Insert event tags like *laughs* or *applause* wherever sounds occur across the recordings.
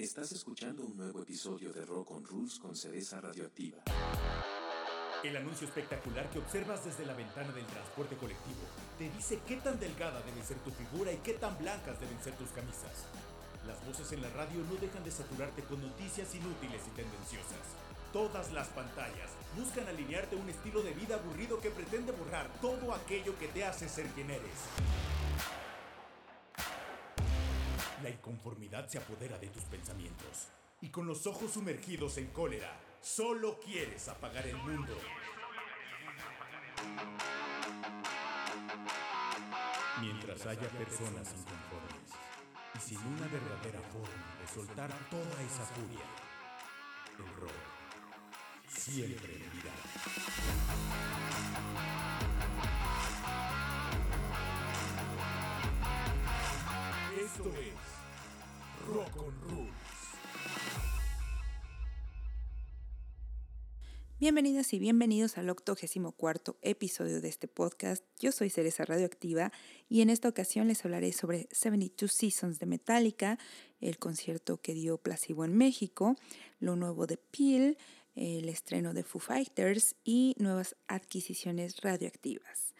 Estás escuchando un nuevo episodio de Rock on Rules con Cereza Radioactiva. El anuncio espectacular que observas desde la ventana del transporte colectivo te dice qué tan delgada debe ser tu figura y qué tan blancas deben ser tus camisas. Las voces en la radio no dejan de saturarte con noticias inútiles y tendenciosas. Todas las pantallas buscan alinearte un estilo de vida aburrido que pretende borrar todo aquello que te hace ser quien eres. La inconformidad se apodera de tus pensamientos y con los ojos sumergidos en cólera, solo quieres apagar el mundo. Mientras haya personas inconformes y sin una verdadera forma de soltar toda esa furia, el rock siempre vivirá. Esto es Rock on Rules. Bienvenidas y bienvenidos al 84 episodio de este podcast. Yo soy Cereza Radioactiva y en esta ocasión les hablaré sobre 72 Seasons de Metallica, el concierto que dio Placebo en México, lo nuevo de Peel, el estreno de Foo Fighters y nuevas adquisiciones radioactivas.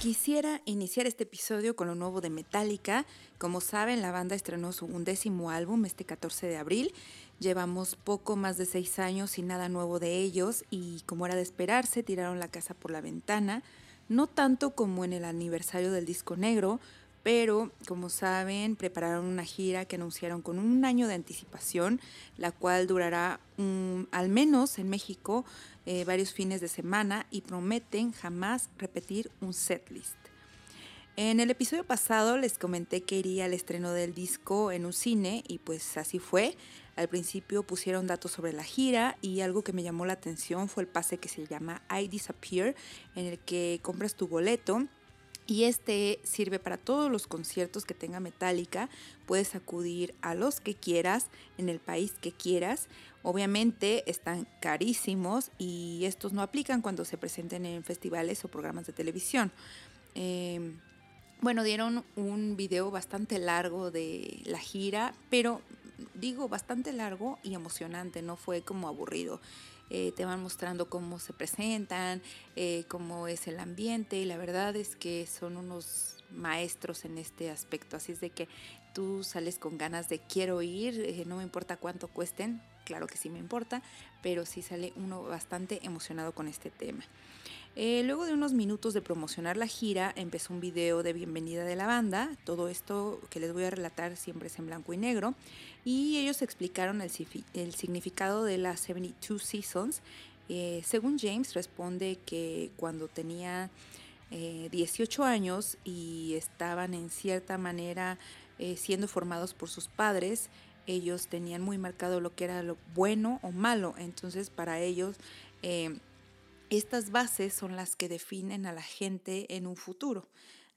Quisiera iniciar este episodio con lo nuevo de Metallica. Como saben, la banda estrenó su undécimo álbum este 14 de abril. Llevamos poco más de seis años sin nada nuevo de ellos y como era de esperarse, tiraron la casa por la ventana. No tanto como en el aniversario del disco negro, pero como saben, prepararon una gira que anunciaron con un año de anticipación, la cual durará al menos en México eh, varios fines de semana y prometen jamás repetir un setlist. En el episodio pasado les comenté que iría al estreno del disco en un cine y pues así fue. Al principio pusieron datos sobre la gira y algo que me llamó la atención fue el pase que se llama I Disappear, en el que compras tu boleto y este sirve para todos los conciertos que tenga Metallica. Puedes acudir a los que quieras, en el país que quieras. Obviamente están carísimos y estos no aplican cuando se presenten en festivales o programas de televisión. Em, bueno, dieron un video bastante largo de la gira, pero digo bastante largo y emocionante, no fue como aburrido. Eh, te van mostrando cómo se presentan, eh, cómo es el ambiente y la verdad es que son unos maestros en este aspecto, así es de que tú sales con ganas de quiero ir, eh, no me importa cuánto cuesten, claro que sí me importa, pero sí sale uno bastante emocionado con este tema. Eh, luego de unos minutos de promocionar la gira, empezó un video de bienvenida de la banda. Todo esto que les voy a relatar siempre es en blanco y negro. Y ellos explicaron el, significado de las 72 Seasons. Eh, según James, responde que cuando tenía 18 eh, años y estaban en cierta manera siendo formados por sus padres, ellos tenían muy marcado lo que era lo bueno o malo. Entonces, para ellos estas bases son las que definen a la gente en un futuro.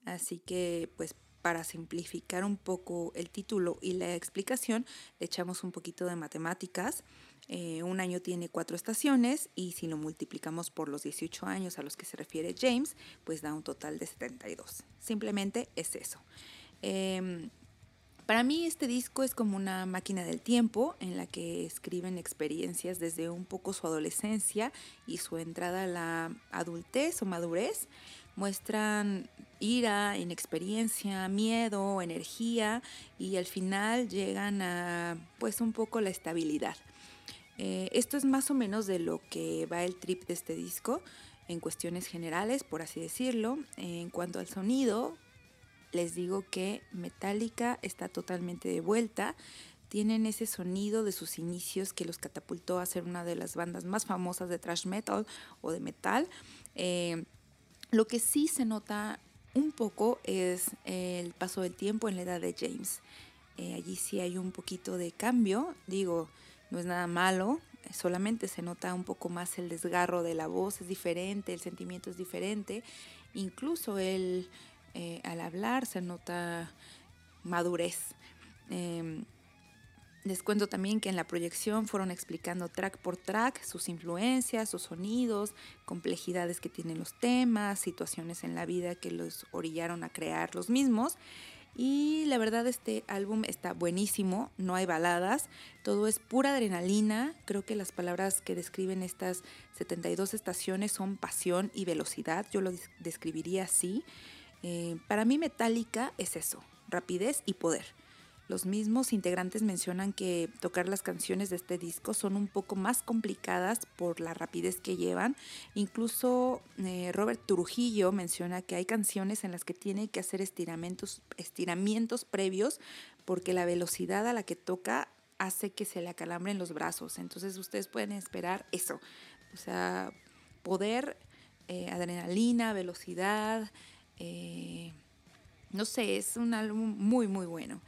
Así que, pues, para simplificar un poco el título y la explicación, le echamos un poquito de matemáticas. Eh, un año tiene cuatro estaciones y si lo multiplicamos por los 18 años a los que se refiere James, pues da un total de 72. Simplemente es eso. Em, para mí este disco es como una máquina del tiempo en la que escriben experiencias desde un poco su adolescencia y su entrada a la adultez o madurez. Muestran ira, inexperiencia, miedo, energía y al final llegan a pues un poco la estabilidad. Eh, esto es más o menos de lo que va el trip de este disco en cuestiones generales, por así decirlo. En cuanto al sonido, les digo que Metallica está totalmente de vuelta. Tienen ese sonido de sus inicios que los catapultó a ser una de las bandas más famosas de thrash metal o de metal. Eh, lo que sí se nota un poco es el paso del tiempo en la edad de James. Eh, allí sí hay un poquito de cambio, digo, no es nada malo, solamente se nota un poco más el desgarro de la voz, es diferente, el sentimiento es diferente, incluso el, eh, al hablar se nota madurez. Em, les cuento también que en la proyección fueron explicando track por track sus influencias, sus sonidos, complejidades que tienen los temas, situaciones en la vida que los orillaron a crear los mismos. Y la verdad este álbum está buenísimo, no hay baladas, todo es pura adrenalina. Creo que las palabras que describen estas 72 estaciones son pasión y velocidad, yo lo describiría así. Eh, para mí Metallica es eso, rapidez y poder. Los mismos integrantes mencionan que tocar las canciones de este disco son un poco más complicadas por la rapidez que llevan. Incluso eh, Robert Trujillo menciona que hay canciones en las que tiene que hacer estiramientos, estiramientos previos porque la velocidad a la que toca hace que se le acalambren los brazos. Entonces ustedes pueden esperar eso. O sea, poder, eh, adrenalina, velocidad, eh, no sé, es un álbum muy, muy bueno.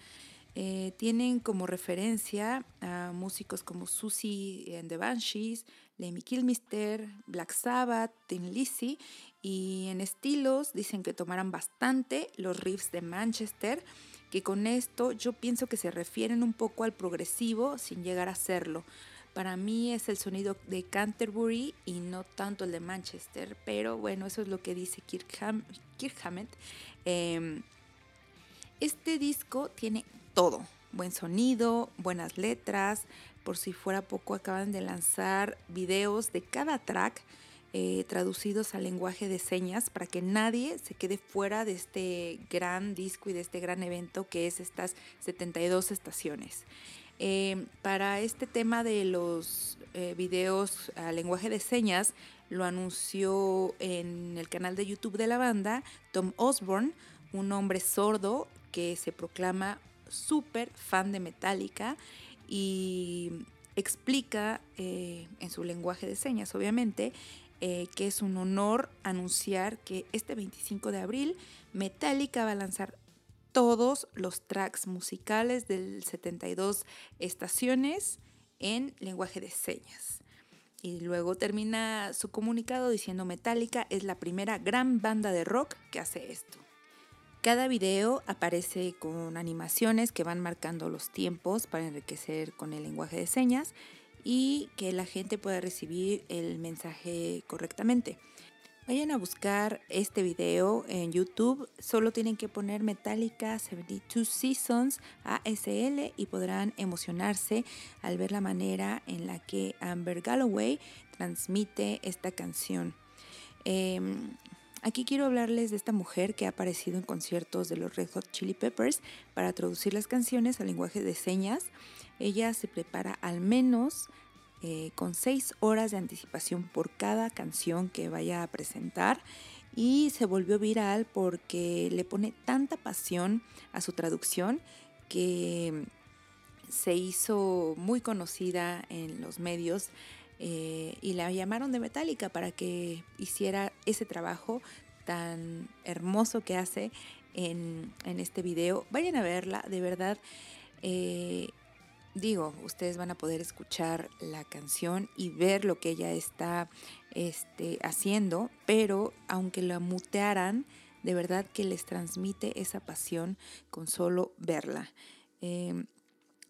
Eh, tienen como referencia a músicos como Susie and the Banshees, Lemmy Kilmister, Black Sabbath, Tim Lizzy y en estilos dicen que tomaran bastante los riffs de Manchester, que con esto yo pienso que se refieren un poco al progresivo sin llegar a serlo. Para mí es el sonido de Canterbury y no tanto el de Manchester, pero bueno, eso es lo que dice Kirk, Hammett. Em, este disco tiene todo, buen sonido, buenas letras, por si fuera poco acaban de lanzar videos de cada track eh, traducidos al lenguaje de señas para que nadie se quede fuera de este gran disco y de este gran evento que es estas 72 estaciones. Eh, para este tema de los eh, videos a lenguaje de señas, lo anunció en el canal de YouTube de la banda Tom Osborne, un hombre sordo que se proclama súper fan de Metallica y explica eh, en su lenguaje de señas, obviamente, eh, que es un honor anunciar que este 25 de abril Metallica va a lanzar todos los tracks musicales del 72 estaciones en lenguaje de señas. Y luego termina su comunicado diciendo Metallica es la primera gran banda de rock que hace esto. Cada video aparece con animaciones que van marcando los tiempos para enriquecer con el lenguaje de señas y que la gente pueda recibir el mensaje correctamente. Vayan a buscar este video en YouTube, solo tienen que poner Metallica 72 Seasons ASL y podrán emocionarse al ver la manera en la que Amber Galloway transmite esta canción. Em, Aquí quiero hablarles de esta mujer que ha aparecido en conciertos de los Red Hot Chili Peppers para traducir las canciones al lenguaje de señas. Ella se prepara al menos eh, con seis horas de anticipación por cada canción que vaya a presentar y se volvió viral porque le pone tanta pasión a su traducción que se hizo muy conocida en los medios eh, y la llamaron de Metallica para que hiciera ese trabajo tan hermoso que hace en, este video. Vayan a verla, de verdad. Eh, digo, ustedes van a poder escuchar la canción y ver lo que ella está este, haciendo, pero aunque la mutearan, de verdad que les transmite esa pasión con solo verla. Eh,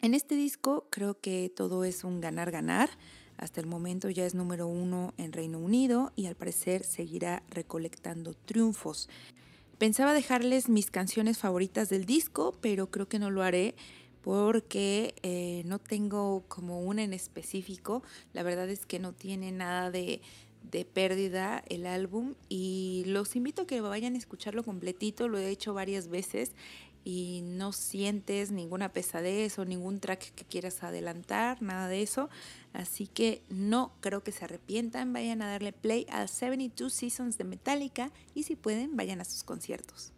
en este disco creo que todo es un ganar-ganar. Hasta el momento ya es número uno en Reino Unido y al parecer seguirá recolectando triunfos. Pensaba dejarles mis canciones favoritas del disco, pero creo que no lo haré porque eh, no tengo como una en específico. La verdad es que no tiene nada de, de pérdida el álbum y los invito a que vayan a escucharlo completito, lo he hecho varias veces y no sientes ninguna pesadez o ningún track que quieras adelantar, nada de eso. Así que no creo que se arrepientan, vayan a darle play a 72 Seasons de Metallica y si pueden, vayan a sus conciertos.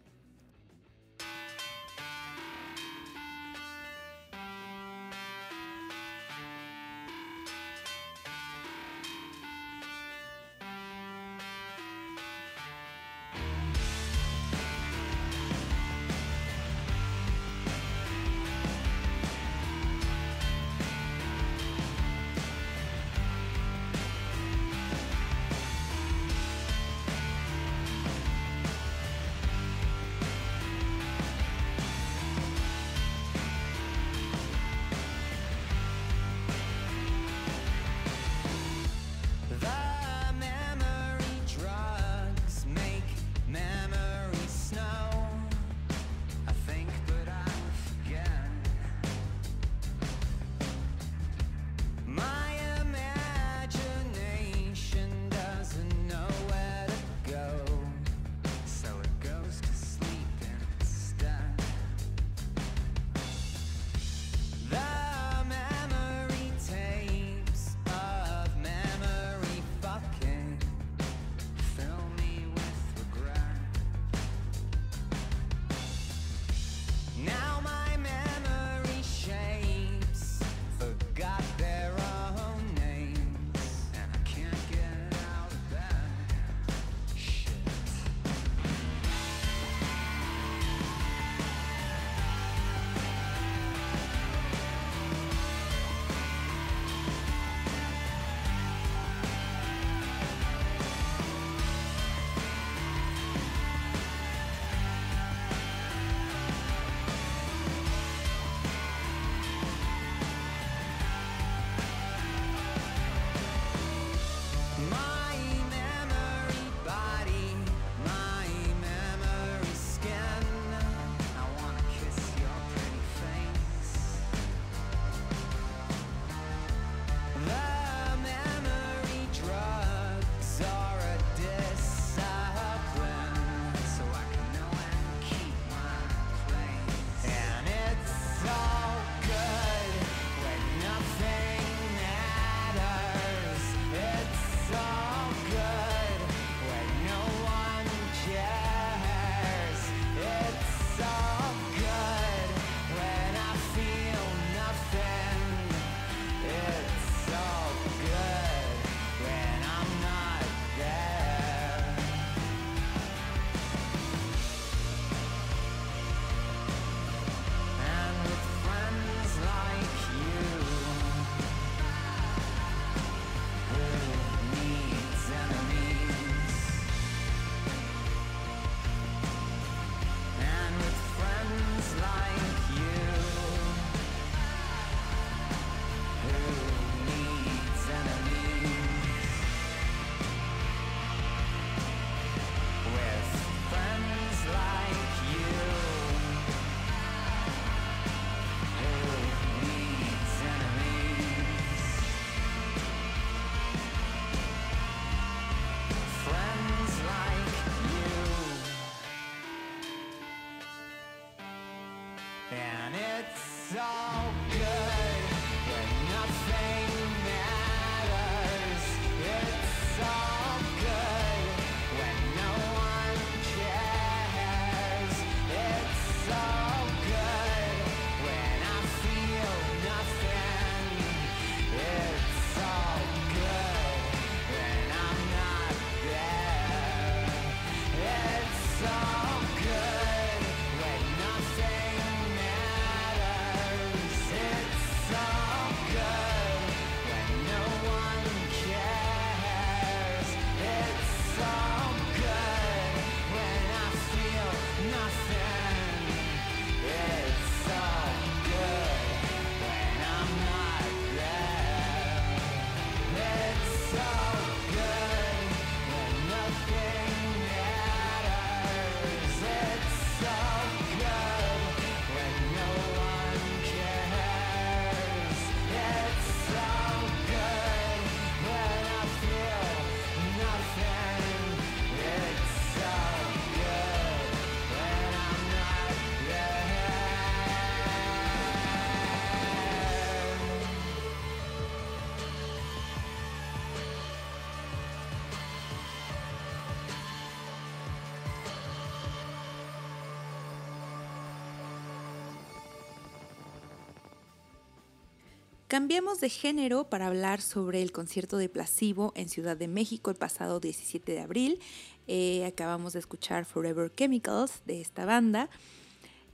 Cambiamos de género para hablar sobre el concierto de Placebo en Ciudad de México el pasado 17 de abril. Eh, acabamos de escuchar Forever Chemicals de esta banda.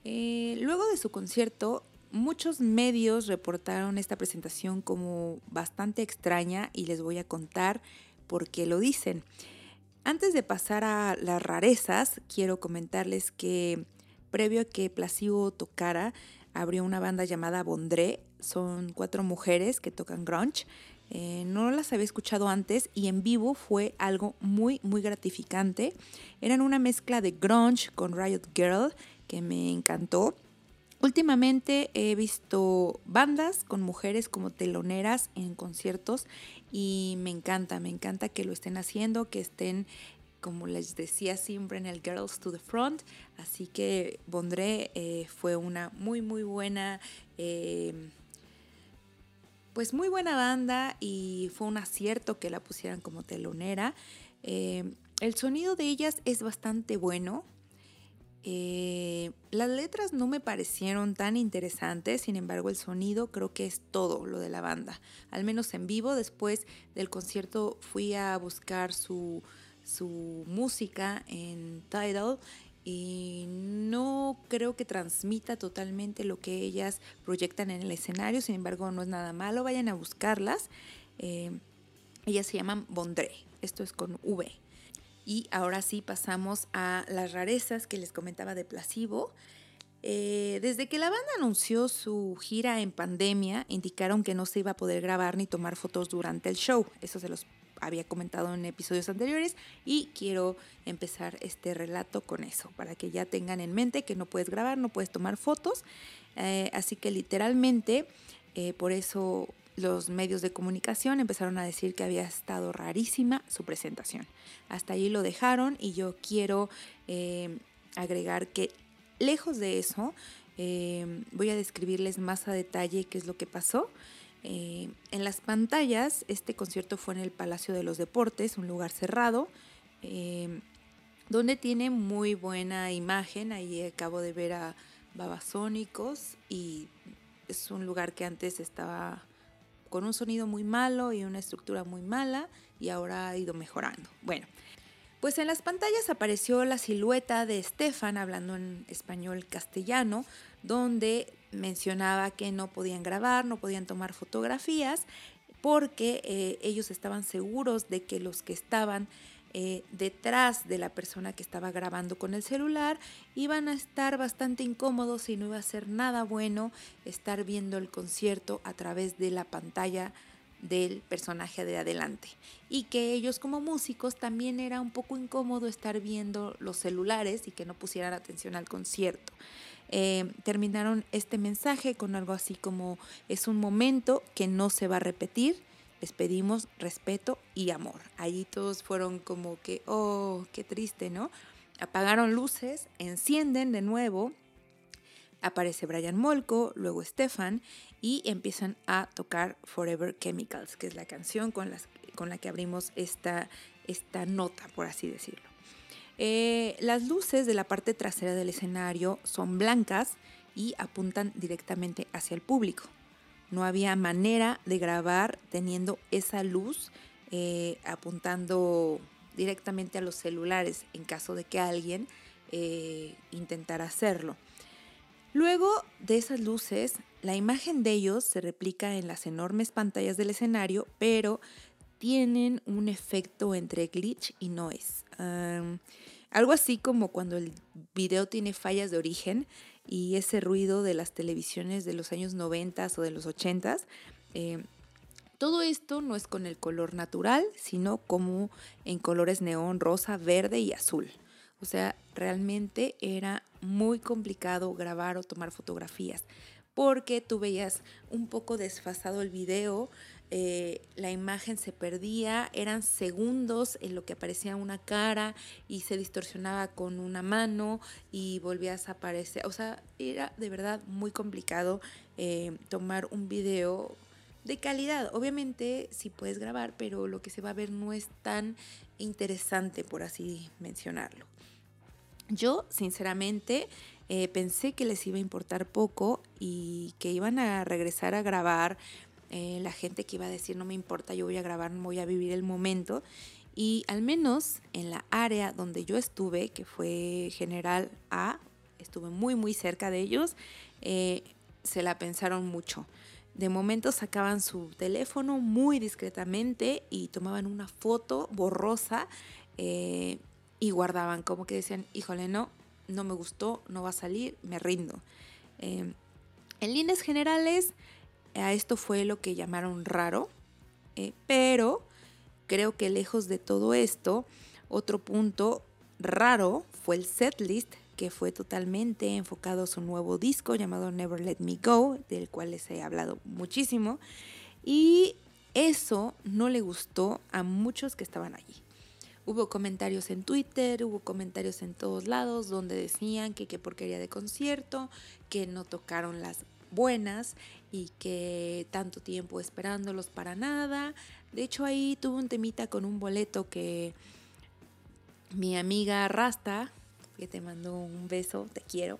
Eh, luego de su concierto, muchos medios reportaron esta presentación como bastante extraña y les voy a contar por qué lo dicen. Antes de pasar a las rarezas, quiero comentarles que previo a que Placebo tocara, abrió una banda llamada Bondré. Son cuatro mujeres que tocan grunge. Eh, no las había escuchado antes y en vivo fue algo muy, muy gratificante. Eran una mezcla de grunge con Riot Girl que me encantó. Últimamente he visto bandas con mujeres como teloneras en conciertos y me encanta, me encanta que lo estén haciendo, que estén, como les decía siempre, en el Girls to the Front. Así que Bondré eh, fue una muy, muy buena, eh, pues muy buena banda y fue un acierto que la pusieran como telonera. Eh, el sonido de ellas es bastante bueno, eh, las letras no me parecieron tan interesantes, sin embargo el sonido creo que es todo lo de la banda, al menos en vivo. Después del concierto fui a buscar su, su música en Tidal y no creo que transmita totalmente lo que ellas proyectan en el escenario, sin embargo no es nada malo, vayan a buscarlas. Eh, ellas se llaman Bondré, esto es con V. Y ahora sí pasamos a las rarezas que les comentaba de Placebo. Eh, desde que la banda anunció su gira en pandemia, indicaron que no se iba a poder grabar ni tomar fotos durante el show. Eso se los había comentado en episodios anteriores y quiero empezar este relato con eso, para que ya tengan en mente que no puedes grabar, no puedes tomar fotos. Eh, así que literalmente, eh, por eso los medios de comunicación empezaron a decir que había estado rarísima su presentación. Hasta ahí lo dejaron y yo quiero eh, agregar que lejos de eso, eh, voy a describirles más a detalle qué es lo que pasó. Eh, en las pantallas, este concierto fue en el Palacio de los Deportes, un lugar cerrado, eh, donde tiene muy buena imagen. Ahí acabo de ver a Babasónicos y es un lugar que antes estaba con un sonido muy malo y una estructura muy mala y ahora ha ido mejorando. Bueno, pues en las pantallas apareció la silueta de Stefan hablando en español castellano, donde mencionaba que no podían grabar, no podían tomar fotografías, porque eh, ellos estaban seguros de que los que estaban eh, detrás de la persona que estaba grabando con el celular iban a estar bastante incómodos y no iba a ser nada bueno estar viendo el concierto a través de la pantalla del personaje de adelante y que ellos como músicos también era un poco incómodo estar viendo los celulares y que no pusieran atención al concierto. Eh, terminaron este mensaje con algo así como es un momento que no se va a repetir, les pedimos respeto y amor. Allí todos fueron como que, oh, qué triste, ¿no? Apagaron luces, encienden de nuevo, Aparece Brian Molko, luego Stefan y empiezan a tocar Forever Chemicals, que es la canción con, las, con la que abrimos esta, esta nota, por así decirlo. Eh, las luces de la parte trasera del escenario son blancas y apuntan directamente hacia el público. No había manera de grabar teniendo esa luz eh, apuntando directamente a los celulares en caso de que alguien eh, intentara hacerlo. Luego de esas luces, la imagen de ellos se replica en las enormes pantallas del escenario, pero tienen un efecto entre glitch y noise. Algo así como cuando el video tiene fallas de origen y ese ruido de las televisiones de los años 90 o de los 80. Eh, todo esto no es con el color natural, sino como en colores neón, rosa, verde y azul. O sea, realmente era muy complicado grabar o tomar fotografías porque tú veías un poco desfasado el video, eh, la imagen se perdía, eran segundos en lo que aparecía una cara y se distorsionaba con una mano y volvías a aparecer. O sea, era de verdad muy complicado eh, tomar un video de calidad. Obviamente sí puedes grabar, pero lo que se va a ver no es tan interesante, por así mencionarlo. Yo, sinceramente, eh, pensé que les iba a importar poco y que iban a regresar a grabar. Eh, la gente que iba a decir, no me importa, yo voy a grabar, voy a vivir el momento. Y al menos en la área donde yo estuve, que fue General A, estuve muy, muy cerca de ellos, eh, se la pensaron mucho. De momento sacaban su teléfono muy discretamente y tomaban una foto borrosa y guardaban, como que decían, híjole, no, no me gustó, no va a salir, me rindo. En líneas generales, a esto fue lo que llamaron raro, eh, pero creo que lejos de todo esto, otro punto raro fue el setlist, que fue totalmente enfocado a su nuevo disco llamado Never Let Me Go, del cual les he hablado muchísimo, y eso no le gustó a muchos que estaban allí. Hubo comentarios en Twitter, hubo comentarios en todos lados donde decían que qué porquería de concierto, que no tocaron las buenas y que tanto tiempo esperándolos para nada. De hecho ahí tuve un temita con un boleto que mi amiga Rasta, que te mandó un beso, te quiero,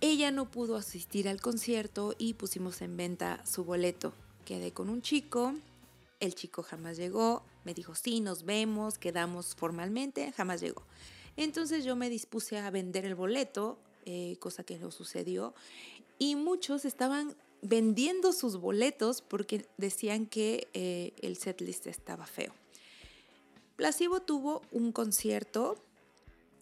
ella no pudo asistir al concierto y pusimos en venta su boleto. Quedé con un chico, el chico jamás llegó, me dijo, sí, nos vemos, quedamos formalmente, jamás llegó. Entonces yo me dispuse a vender el boleto, eh, cosa que no sucedió, y muchos estaban vendiendo sus boletos porque decían que eh, el setlist estaba feo. Placebo tuvo un concierto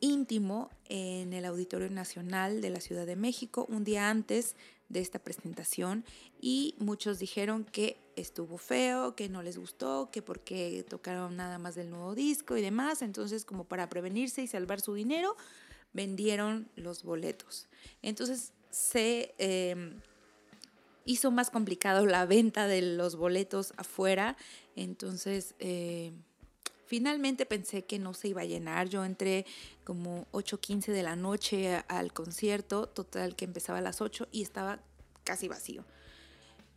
íntimo en el Auditorio Nacional de la Ciudad de México un día antes de esta presentación y muchos dijeron que estuvo feo, que no les gustó, que porque tocaron nada más del nuevo disco y demás, entonces como para prevenirse y salvar su dinero, vendieron los boletos. Entonces se em, hizo más complicado la venta de los boletos afuera, entonces... Eh, finalmente pensé que no se iba a llenar. Yo entré como 8.15 de la noche al concierto, total que empezaba a las 8 y estaba casi vacío.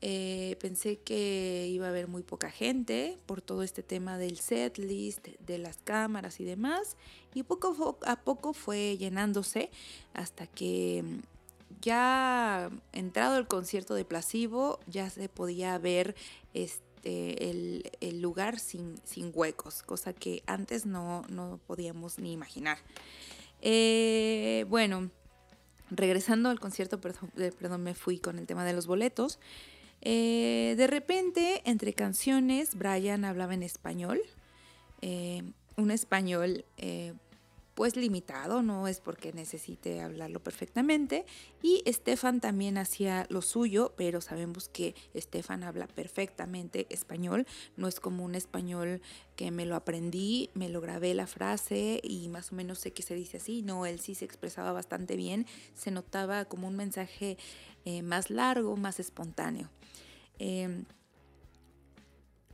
Eh, pensé que iba a haber muy poca gente por todo este tema del set list, de las cámaras y demás. Y poco a poco fue llenándose hasta que mm, ya entrado el concierto de Placebo ya se podía ver este, el, lugar sin, sin, huecos, cosa que antes no, no podíamos ni imaginar. Eh, bueno, regresando al concierto, perdón, eh, perdón, me fui con el tema de los boletos. Eh, de repente, entre canciones, Brian hablaba en español, un español eh, pues limitado, no es porque necesite hablarlo perfectamente. Y Stefan también hacía lo suyo, pero sabemos que Stefan habla perfectamente español, no es como un español que me lo aprendí, me lo grabé la frase y más o menos sé que se dice así, no, él sí se expresaba bastante bien, se notaba como un mensaje más largo, más espontáneo. Em,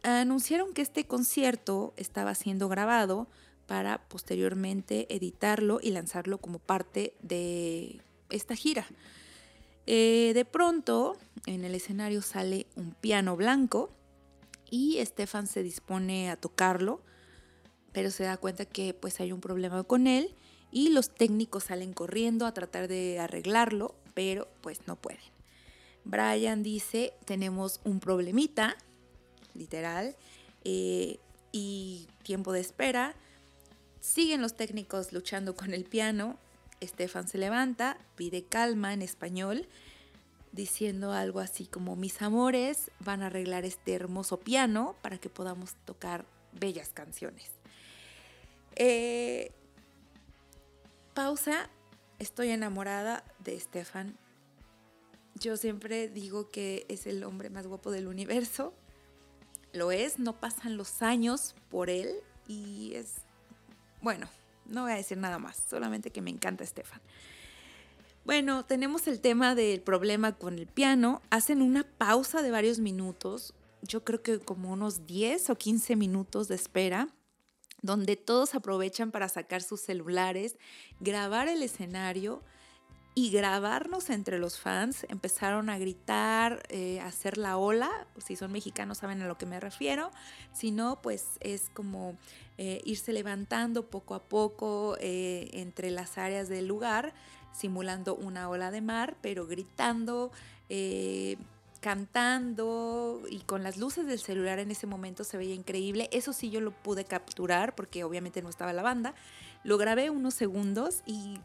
anunciaron que este concierto estaba siendo grabado para posteriormente editarlo y lanzarlo como parte de esta gira. Eh, de pronto, en el escenario sale un piano blanco y Stefan se dispone a tocarlo, pero se da cuenta que pues hay un problema con él y los técnicos salen corriendo a tratar de arreglarlo, pero pues no pueden. Brian dice, tenemos un problemita, literal, eh, y tiempo de espera. Siguen los técnicos luchando con el piano. Stefan se levanta, pide calma en español, diciendo algo así como, mis amores van a arreglar este hermoso piano para que podamos tocar bellas canciones. Eh, pausa, estoy enamorada de Stefan. Yo siempre digo que es el hombre más guapo del universo. Lo es, no pasan los años por él y es, bueno, no voy a decir nada más, solamente que me encanta Stefan. Bueno, tenemos el tema del problema con el piano. Hacen una pausa de varios minutos, yo creo que como unos 10 o 15 minutos de espera donde todos aprovechan para sacar sus celulares, grabar el escenario y grabarnos entre los fans. Empezaron a gritar, eh, a hacer la ola. Si son mexicanos saben a lo que me refiero. Si no, pues es como eh, irse levantando poco a poco eh, entre las áreas del lugar, simulando una ola de mar, pero gritando cantando y con las luces del celular en ese momento se veía increíble. Eso sí yo lo pude capturar porque obviamente no estaba la banda. Lo grabé unos segundos y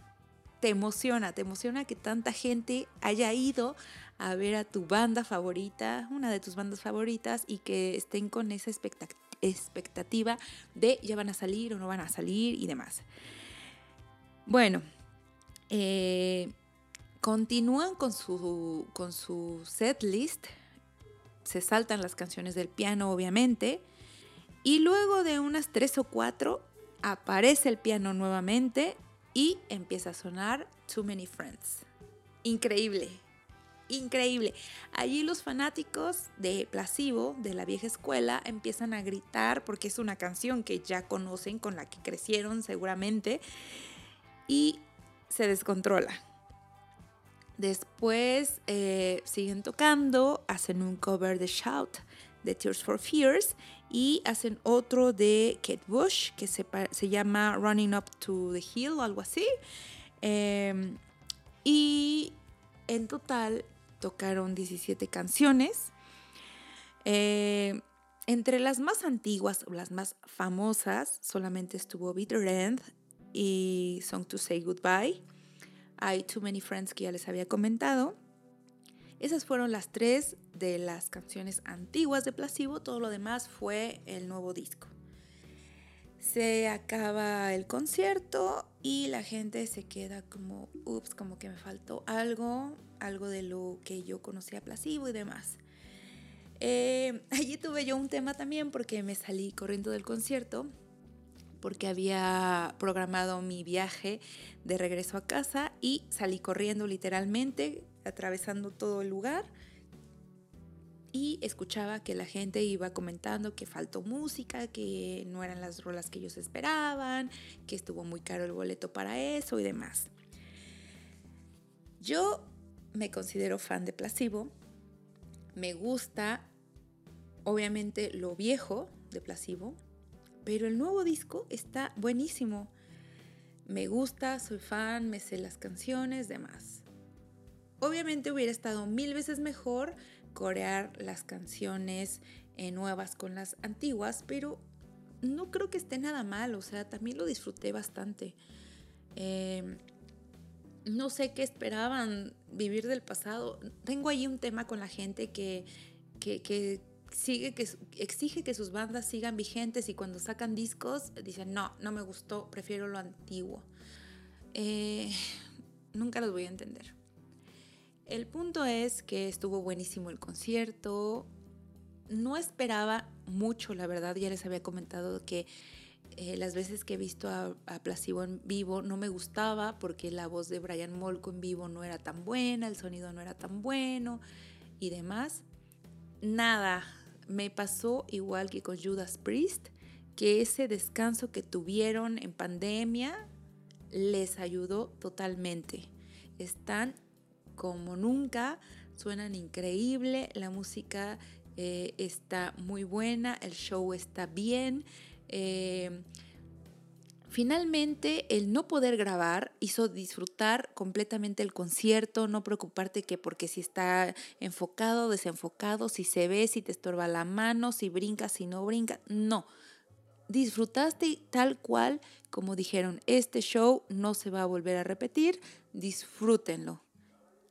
te emociona, te emociona que tanta gente haya ido a ver a tu banda favorita, una de tus bandas favoritas y que estén con esa expectativa de ya van a salir o no van a salir y demás. Bueno, eh, Continúan con su, con su set list, se saltan las canciones del piano obviamente, y luego de unas tres o cuatro aparece el piano nuevamente y empieza a sonar Too Many Friends. Increíble, increíble. Allí los fanáticos de Placebo, de la vieja escuela, empiezan a gritar porque es una canción que ya conocen, con la que crecieron seguramente, y se descontrola. Después eh, siguen tocando, hacen un cover de Shout de Tears for Fears y hacen otro de Kate Bush que se, llama Running Up to the Hill o algo así. Em, y en total tocaron 17 canciones. Eh, entre las más antiguas o las más famosas solamente estuvo Bitter End y Song to Say Goodbye. Hay Too Many Friends que ya les había comentado. Esas fueron las tres de las canciones antiguas de Placebo, todo lo demás fue el nuevo disco. Se acaba el concierto y la gente se queda como, ups, como que me faltó algo, algo de lo que yo conocía Placebo y demás. Eh, *laughs* allí tuve yo un tema también porque me salí corriendo del concierto porque había programado mi viaje de regreso a casa y salí corriendo literalmente, atravesando todo el lugar y escuchaba que la gente iba comentando que faltó música, que no eran las rolas que ellos esperaban, que estuvo muy caro el boleto para eso y demás. Yo me considero fan de Placebo, me gusta obviamente lo viejo de Placebo, pero el nuevo disco está buenísimo. Me gusta, soy fan, me sé las canciones, demás. Obviamente hubiera estado mil veces mejor corear las canciones eh, nuevas con las antiguas, pero no creo que esté nada mal, o sea, también lo disfruté bastante. Em, no sé qué esperaban vivir del pasado. Tengo ahí un tema con la gente que, que, sigue que, exige que sus bandas sigan vigentes y cuando sacan discos dicen, no, no me gustó, prefiero lo antiguo. Eh, nunca los voy a entender. El punto es que estuvo buenísimo el concierto. No esperaba mucho, la verdad, ya les había comentado que eh, las veces que he visto a, a Placebo en vivo no me gustaba porque la voz de Brian Molko en vivo no era tan buena, el sonido no era tan bueno y demás. Nada, me pasó igual que con Judas Priest, que ese descanso que tuvieron en pandemia les ayudó totalmente. Están como nunca, suenan increíble, la música eh, está muy buena, el show está bien. eh, Finalmente, el no poder grabar hizo disfrutar completamente el concierto, no preocuparte que porque si está enfocado, desenfocado, si se ve, si te estorba la mano, si brincas, si no brincas, no. Disfrutaste tal cual como dijeron, este show no se va a volver a repetir, disfrútenlo.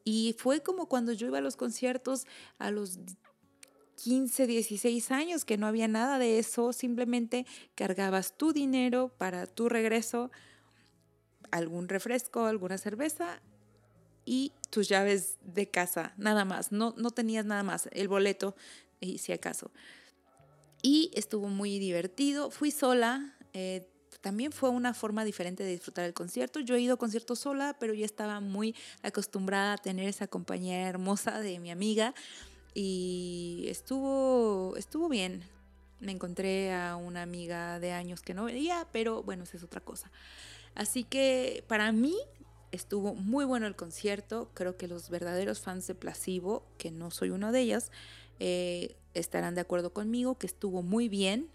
Y fue como cuando yo iba a los conciertos a los 15, 16 años, que no había nada de eso, simplemente cargabas tu dinero para tu regreso, algún refresco, alguna cerveza y tus llaves de casa, nada más, no, no tenías nada más, el boleto, y si acaso. Y estuvo muy divertido, fui sola, eh, también fue una forma diferente de disfrutar el concierto. Yo he ido a conciertos sola, pero ya estaba muy acostumbrada a tener esa compañía hermosa de mi amiga y estuvo, estuvo bien. Me encontré a una amiga de años que no veía, pero bueno, esa es otra cosa. Así que para mí estuvo muy bueno el concierto. Creo que los verdaderos fans de Placebo, que no soy uno de ellas, eh, estarán de acuerdo conmigo, que estuvo muy bien.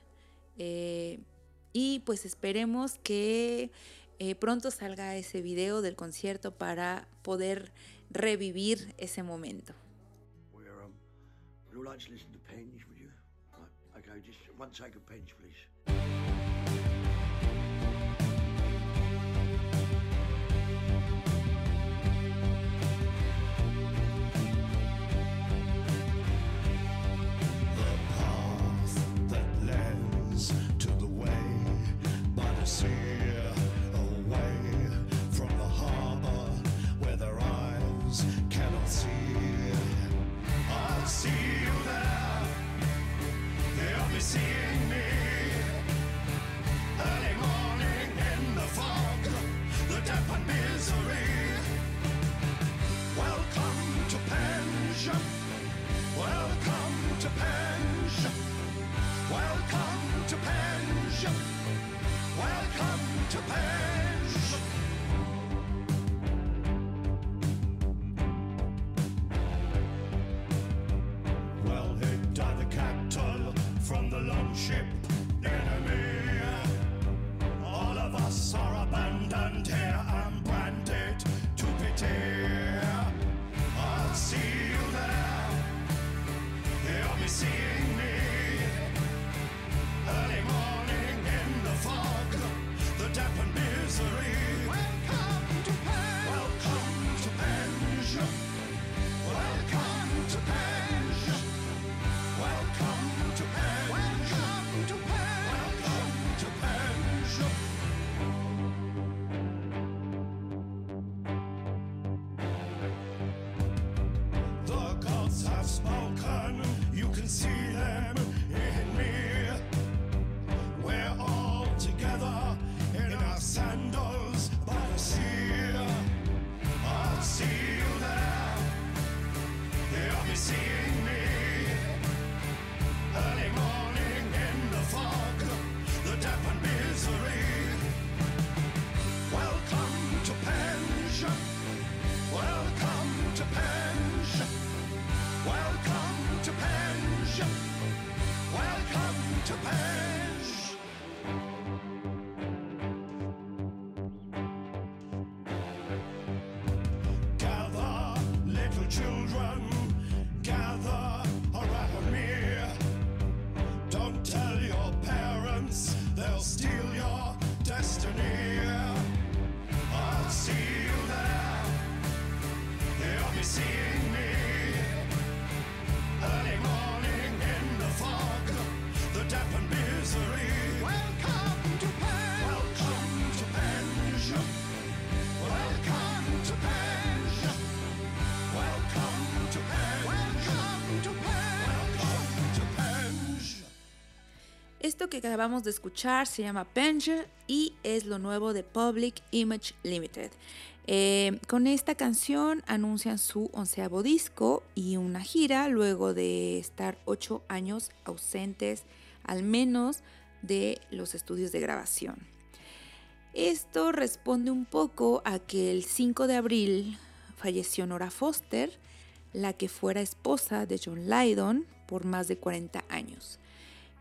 Eh, y pues esperemos que eh, pronto salga ese video del concierto para poder revivir ese momento. Seeing me. Early morning in the fog, the damp que acabamos de escuchar se llama Penge y es lo nuevo de Public Image Limited. Eh, con esta canción anuncian su onceavo disco y una gira luego de estar ocho años ausentes al menos de los estudios de grabación. Esto responde un poco a que el 5 de abril falleció Nora Foster, la que fuera esposa de John Lydon por más de 40 años.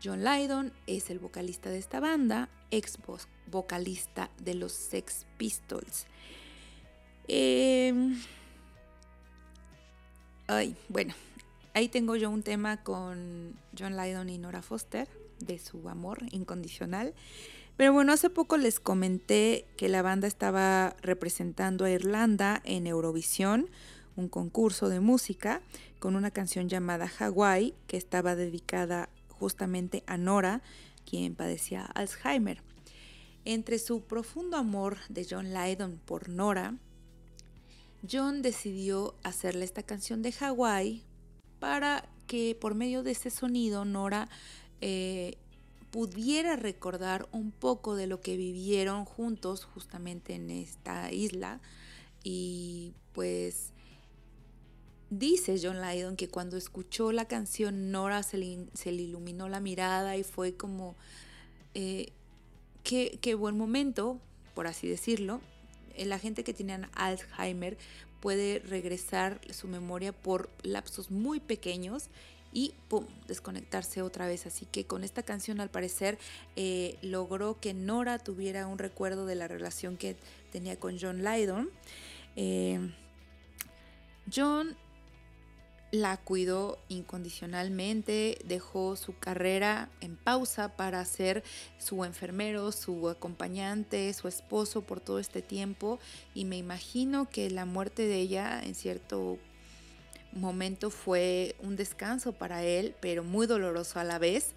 John Lydon es el vocalista de esta banda, ex vocalista de los Sex Pistols. Em, ay, bueno, ahí tengo yo un tema con John Lydon y Nora Foster de su amor incondicional. Pero bueno, hace poco les comenté que la banda estaba representando a Irlanda en Eurovisión, un concurso de música, con una canción llamada Hawaii, que estaba dedicada justamente a Nora, quien padecía Alzheimer. Entre su profundo amor de John Lydon por Nora, John decidió hacerle esta canción de Hawaii para que por medio de ese sonido Nora eh, pudiera recordar un poco de lo que vivieron juntos justamente en esta isla. Y pues dice John Lydon que cuando escuchó la canción Nora se le, iluminó la mirada y fue como, eh, qué, qué buen momento, por así decirlo. La gente que tiene Alzheimer puede regresar su memoria por lapsos muy pequeños y ¡pum! desconectarse otra vez. Así que con esta canción al parecer eh, logró que Nora tuviera un recuerdo de la relación que tenía con John Lydon. Eh, John la cuidó incondicionalmente, dejó su carrera en pausa para ser su enfermero, su acompañante, su esposo por todo este tiempo y me imagino que la muerte de ella en cierto momento fue un descanso para él, pero muy doloroso a la vez.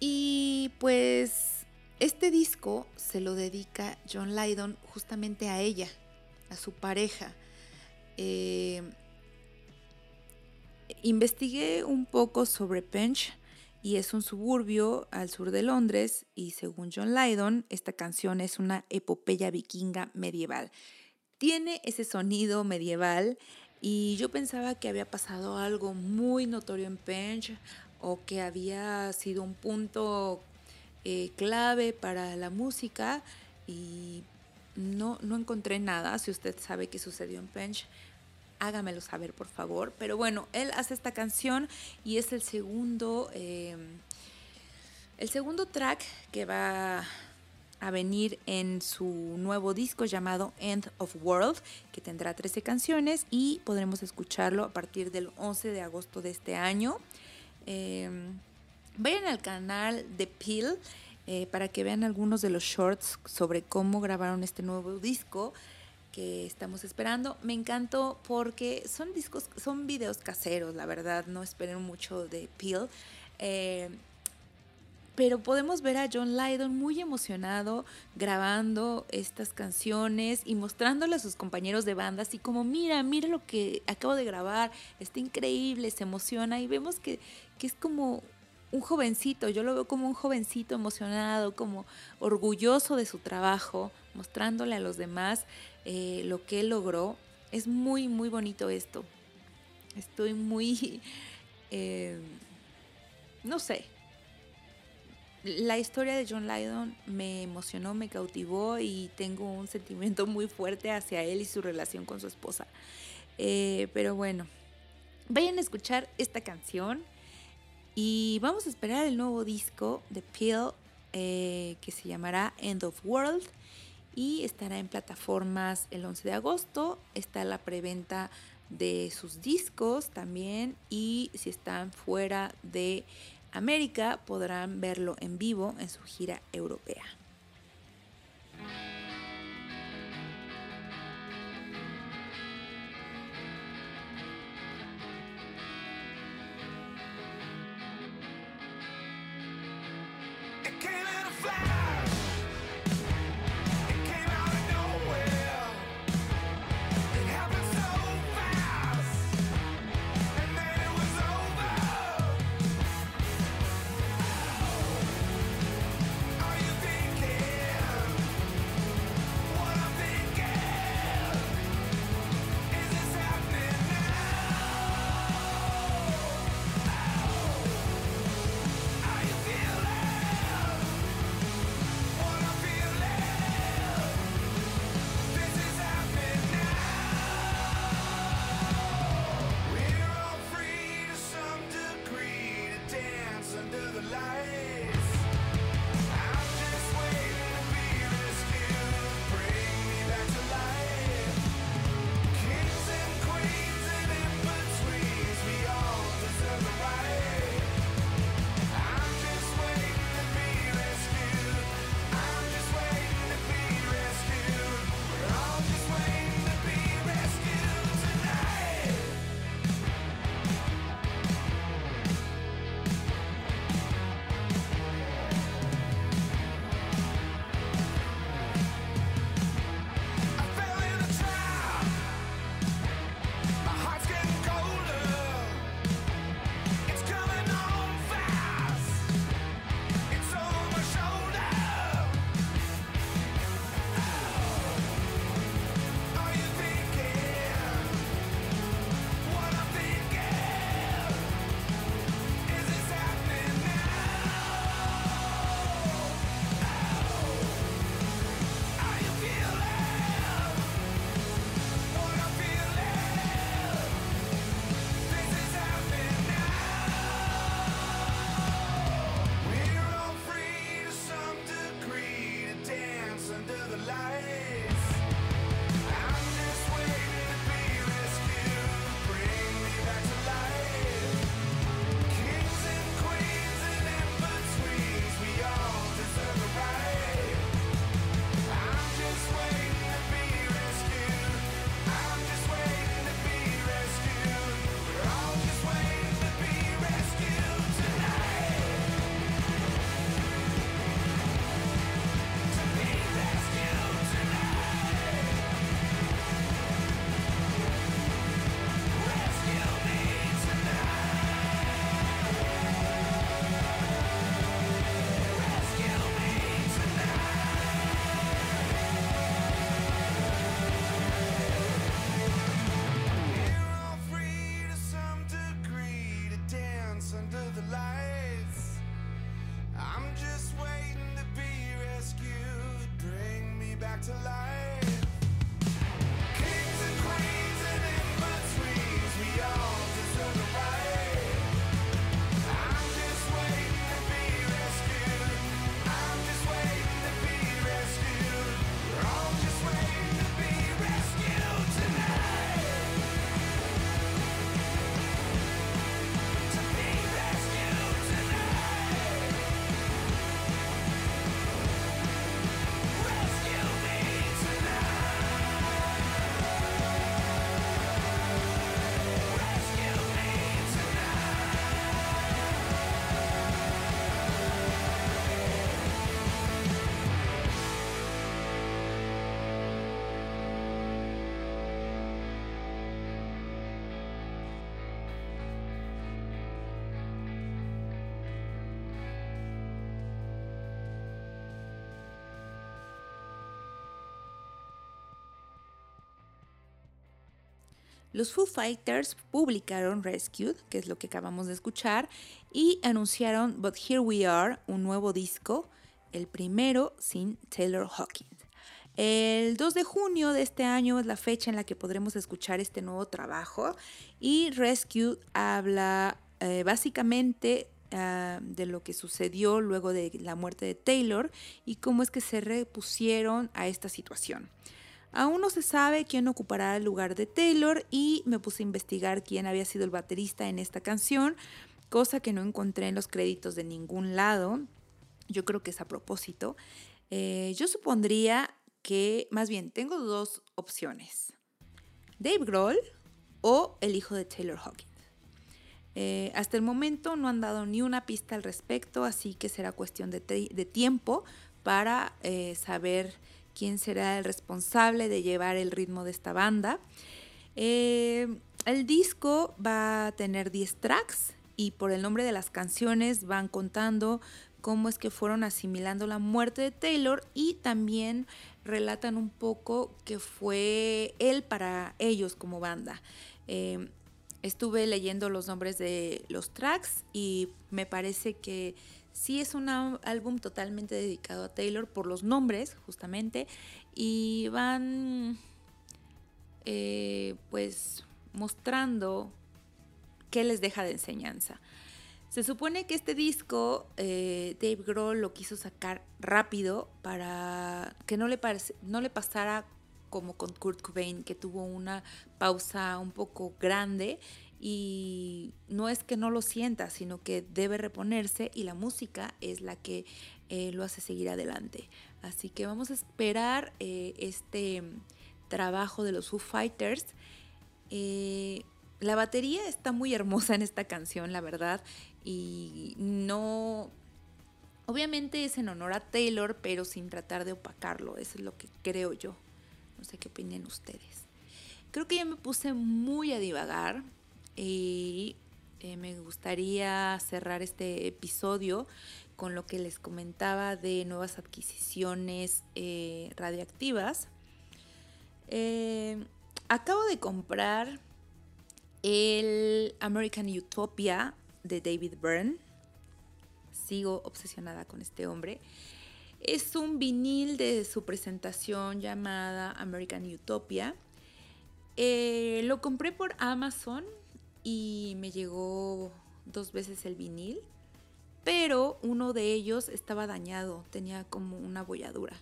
Y pues este disco se lo dedica John Lydon justamente a ella, a su pareja. Eh, investigué un poco sobre Pench y es un suburbio al sur de Londres y según John Lydon, esta canción es una epopeya vikinga medieval. Tiene ese sonido medieval y yo pensaba que había pasado algo muy notorio en Pench o que había sido un punto eh, clave para la música y no, no encontré nada. Si usted sabe qué sucedió en Pench, hágamelo saber por favor. Pero bueno, él hace esta canción y es el segundo, eh, el segundo track que va a venir en su nuevo disco llamado End of World, que tendrá 13 canciones y podremos escucharlo a partir del 11 de agosto de este año. Em, vayan al canal de Peel eh, para que vean algunos de los shorts sobre cómo grabaron este nuevo disco que estamos esperando. Me encantó porque son discos, son videos caseros, la verdad, no esperen mucho de Peel. Eh, pero podemos ver a John Lydon muy emocionado grabando estas canciones y mostrándole a sus compañeros de banda así como mira, mira lo que acabo de grabar, está increíble, se emociona y vemos que, que es como un jovencito, yo lo veo como un jovencito emocionado, como orgulloso de su trabajo, mostrándole a los demás eh, lo que él logró. Es muy, muy bonito esto. Estoy muy, *laughs* eh, no sé, la historia de John Lydon me emocionó, me cautivó y tengo un sentimiento muy fuerte hacia él y su relación con su esposa. Eh, pero bueno, vayan a escuchar esta canción y vamos a esperar el nuevo disco de Peel que se llamará End of World y estará en plataformas el 11 de agosto. Está la preventa de sus discos también y si están fuera de América podrán verlo en vivo en su gira europea. Los Foo Fighters publicaron Rescued, que es lo que acabamos de escuchar, y anunciaron But Here We Are, un nuevo disco, el primero sin Taylor Hawkins. El 2 de junio de este año es la fecha en la que podremos escuchar este nuevo trabajo y Rescue habla eh, básicamente ah, de lo que sucedió luego de la muerte de Taylor y cómo es que se repusieron a esta situación. Aún no se sabe quién ocupará el lugar de Taylor y me puse a investigar quién había sido el baterista en esta canción, cosa que no encontré en los créditos de ningún lado. Yo creo que es a propósito. Eh, yo supondría que, más bien, tengo dos opciones. Dave Grohl o el hijo de Taylor Hawkins. Eh, hasta el momento no han dado ni una pista al respecto, así que será cuestión de, tiempo para eh, saber quién será el responsable de llevar el ritmo de esta banda. Eh, el disco va a tener 10 tracks y por el nombre de las canciones van contando cómo es que fueron asimilando la muerte de Taylor y también relatan un poco que fue él para ellos como banda. Eh, estuve leyendo los nombres de los tracks y me parece que sí es un álbum totalmente dedicado a Taylor por los nombres justamente y van eh, pues mostrando qué les deja de enseñanza. Se supone que este disco eh, Dave Grohl lo quiso sacar rápido para que no le, no le pasara como con Kurt Cobain, que tuvo una pausa un poco grande y no es que no lo sienta, sino que debe reponerse y la música es la que eh, lo hace seguir adelante. Así que vamos a esperar eh, este trabajo de los Foo Fighters. la batería está muy hermosa en esta canción, la verdad y no... Obviamente es en honor a Taylor, pero sin tratar de opacarlo, eso es lo que creo yo. No sé qué opinen ustedes. Creo que ya me puse muy a divagar y eh, me gustaría cerrar este episodio con lo que les comentaba de nuevas adquisiciones eh, radioactivas. Eh, acabo de comprar el American Utopia de David Byrne. Sigo obsesionada con este hombre. Es un vinil de su presentación llamada American Utopia. Eh, lo compré por Amazon y me llegó dos veces el vinil, pero uno de ellos estaba dañado, tenía como una bolladura.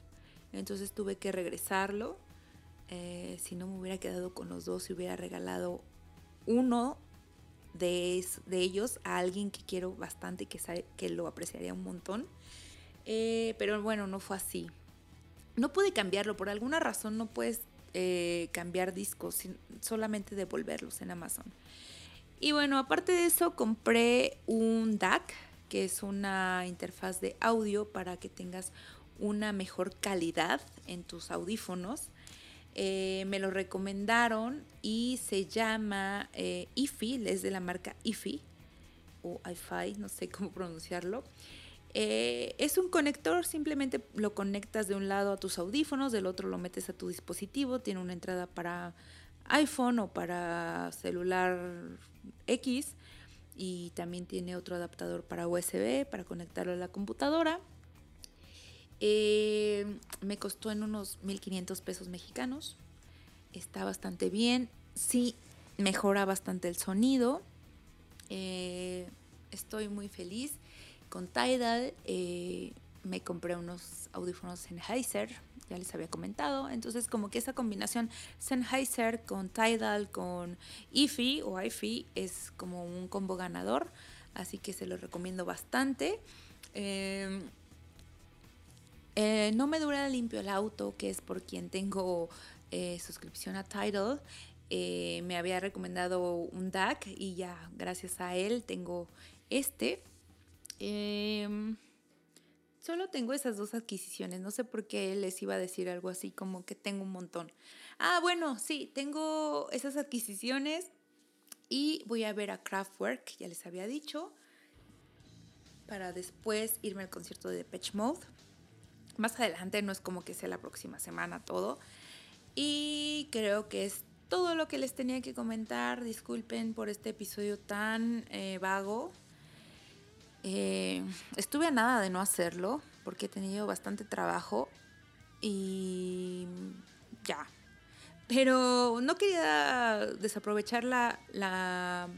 Entonces tuve que regresarlo. Eh, si no me hubiera quedado con los dos y hubiera regalado uno de, ellos a alguien que quiero bastante, que, sabe, que lo apreciaría un montón. Eh, pero bueno, no fue así. No pude cambiarlo, por alguna razón no puedes eh, cambiar discos, solamente devolverlos en Amazon. Y bueno, aparte de eso, compré un DAC, que es una interfaz de audio para que tengas una mejor calidad en tus audífonos. Eh, me lo recomendaron y se llama eh, IFI, es de la marca IFI o IFI, no sé cómo pronunciarlo. Eh, es un conector, simplemente lo conectas de un lado a tus audífonos, del otro lo metes a tu dispositivo, tiene una entrada para iPhone o para celular X y también tiene otro adaptador para USB para conectarlo a la computadora. Eh, me costó en unos 1.500 pesos mexicanos. Está bastante bien. Sí, mejora bastante el sonido. Eh, estoy muy feliz. Con Tidal eh, me compré unos audífonos Sennheiser, ya les había comentado. Entonces, como que esa combinación Sennheiser con Tidal, con IFI o IFI es como un combo ganador. Así que se los recomiendo bastante. Eh, no me dura limpio el auto, que es por quien tengo eh, suscripción a Tidal. Eh, me había recomendado un DAC y ya gracias a él tengo este. Solo tengo esas dos adquisiciones. No sé por qué les iba a decir algo así como que tengo un montón. Ah, bueno, sí, tengo esas adquisiciones y voy a ver a Kraftwerk, ya les había dicho, para después irme al concierto de Depeche Mode. Más adelante no es como que sea la próxima semana todo. Y creo que es todo lo que les tenía que comentar. Disculpen por este episodio tan eh, vago. Eh, estuve a nada de no hacerlo porque he tenido bastante trabajo y ya. Pero no quería desaprovechar la, la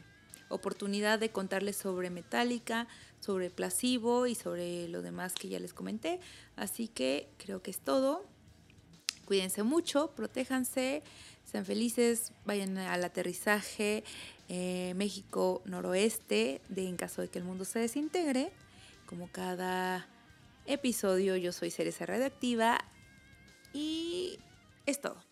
oportunidad de contarles sobre Metallica, sobre Placebo y sobre lo demás que ya les comenté. Así que creo que es todo. Cuídense mucho, protéjanse, sean felices, vayan al aterrizaje eh, México noroeste de en caso de que el mundo se desintegre. Como cada episodio, yo soy Cereza Radioactiva y es todo.